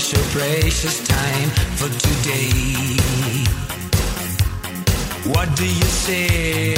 Cherish your precious time for today. What do you say?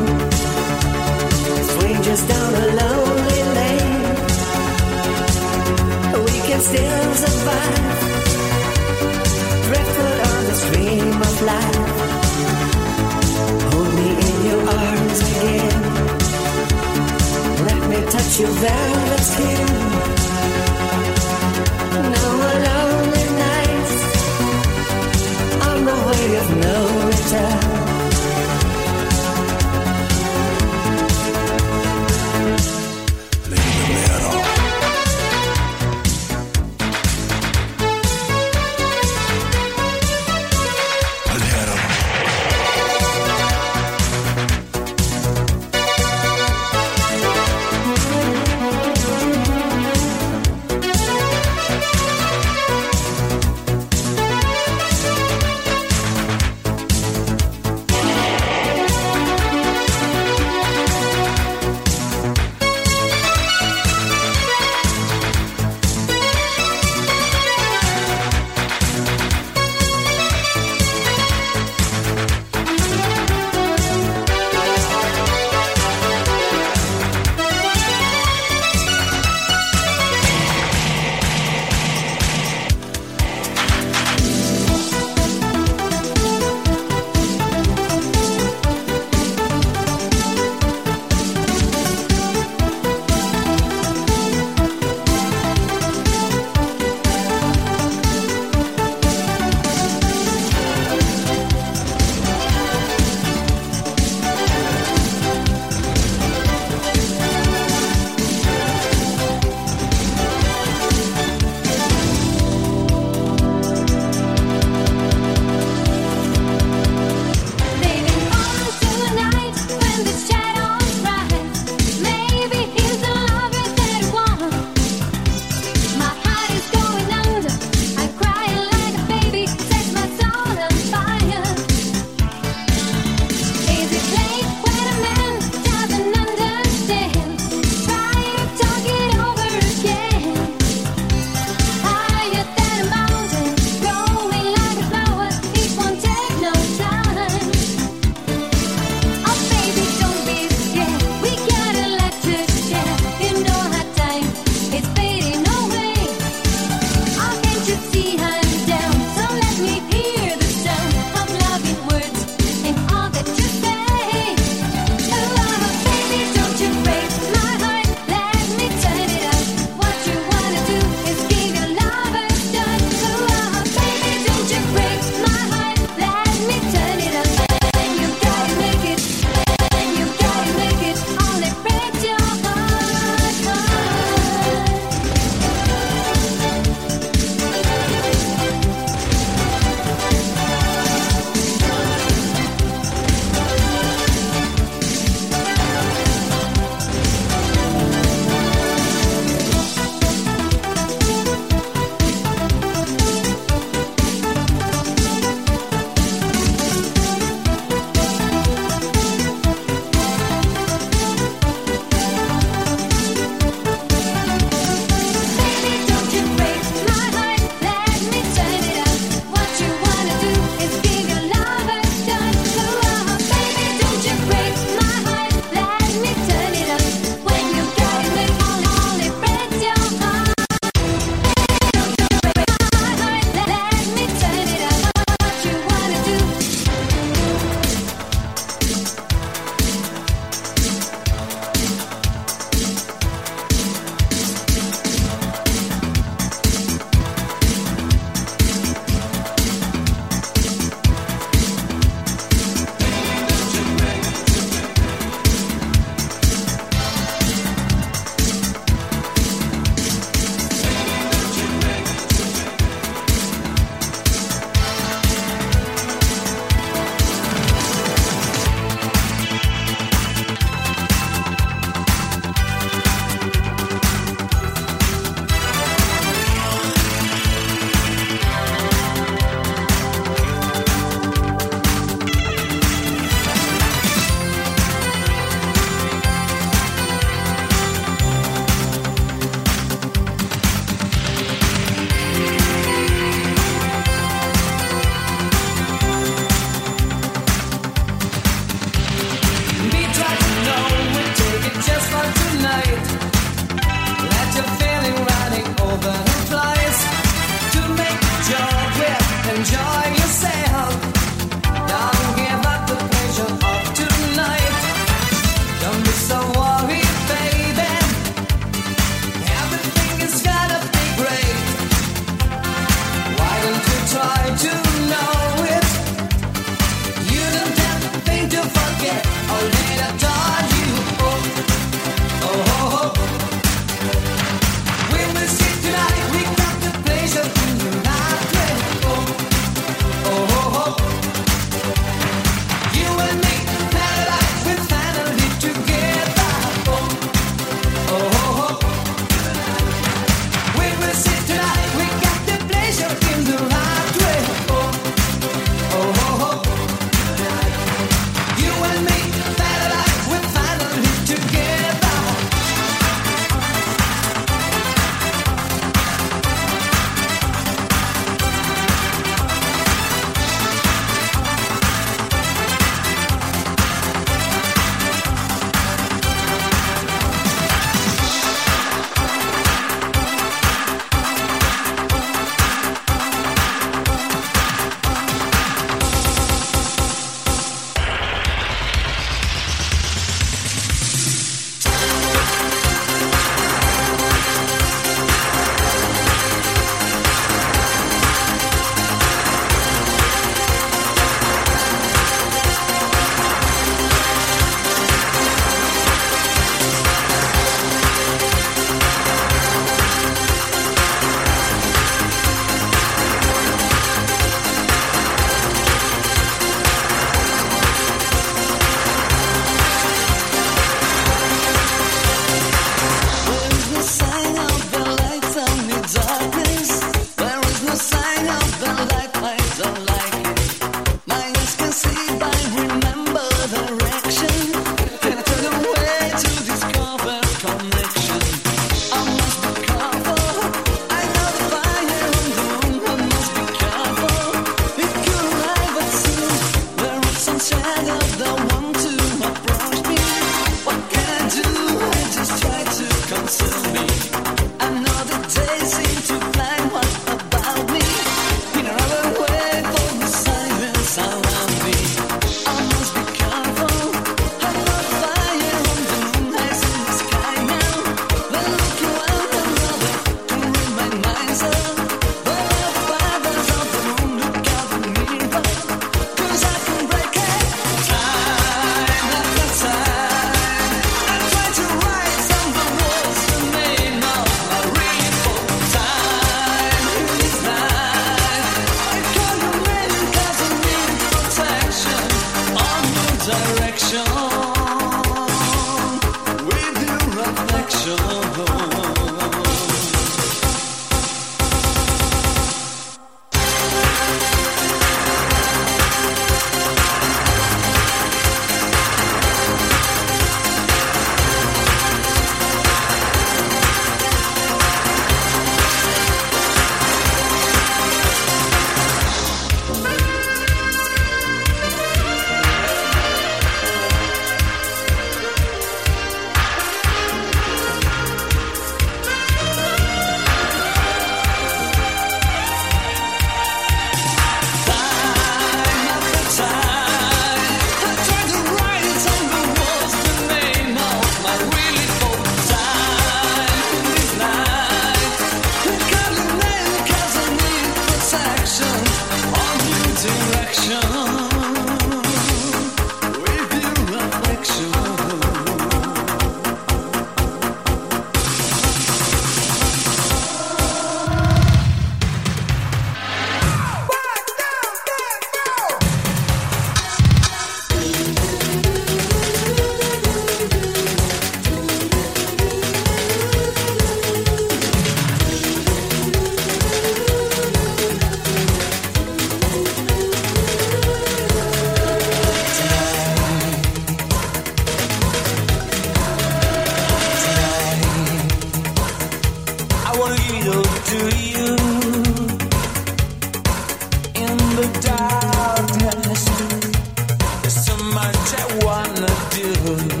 might I wanna do?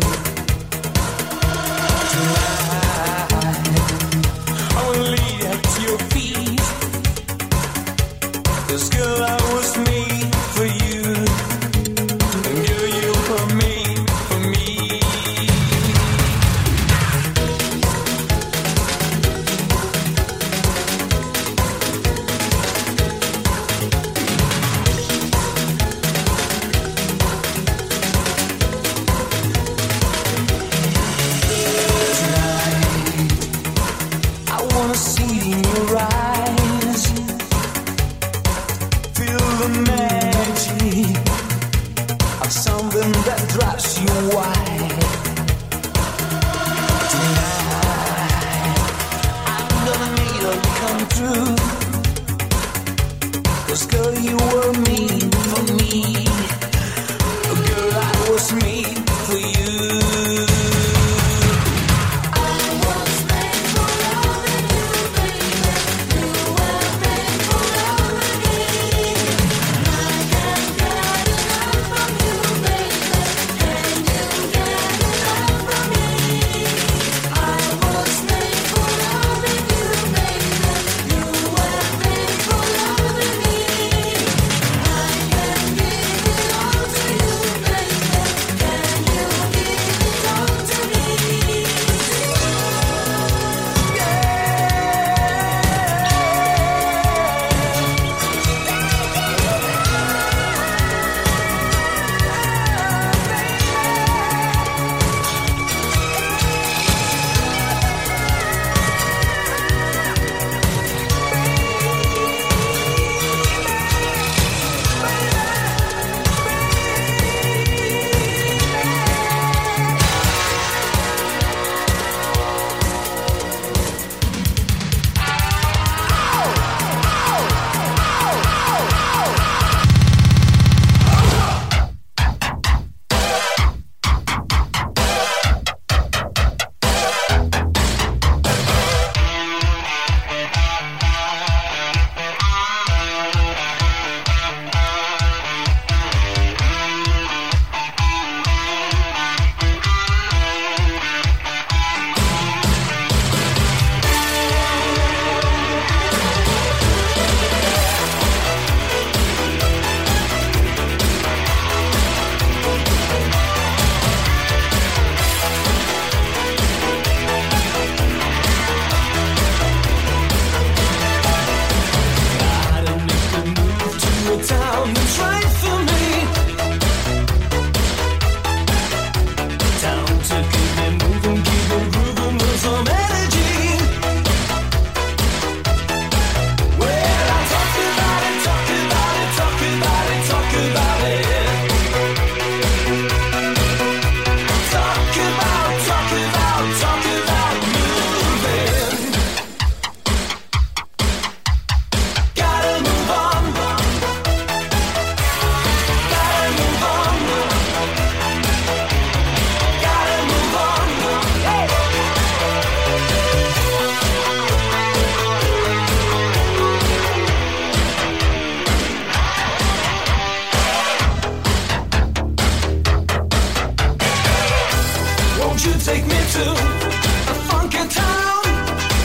Won't you take me to a funky town?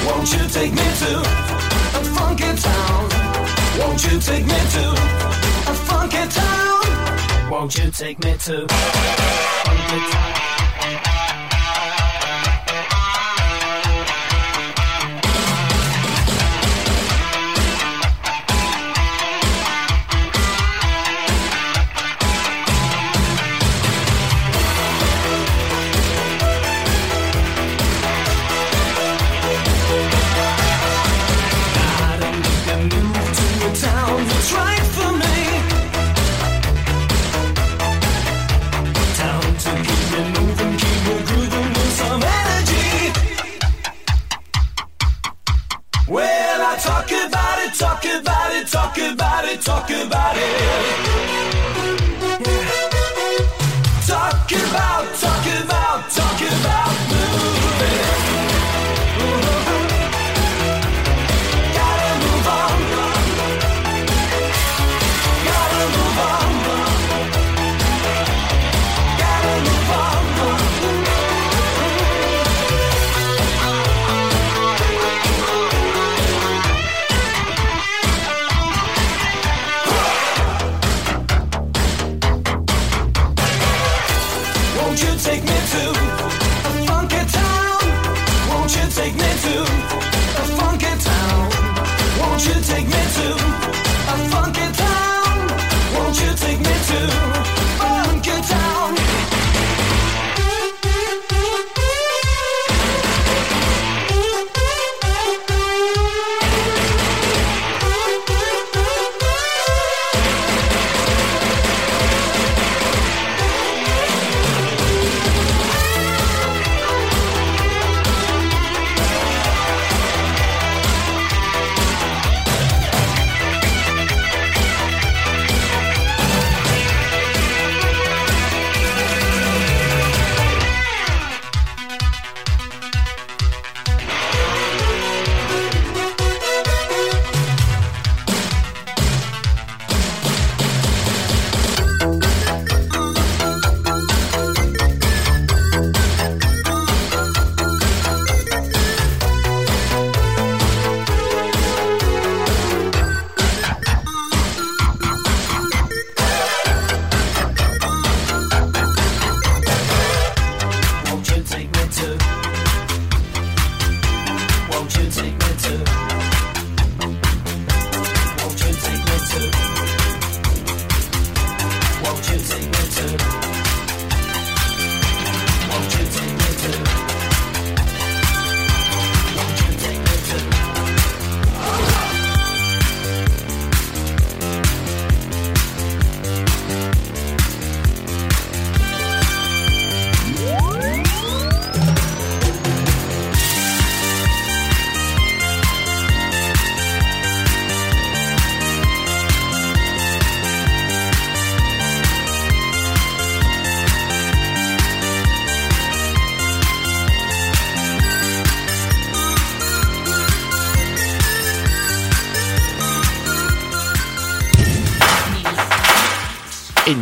Won't you take me to a funky town? Won't you take me to a funky town? Won't you take me to a funky town?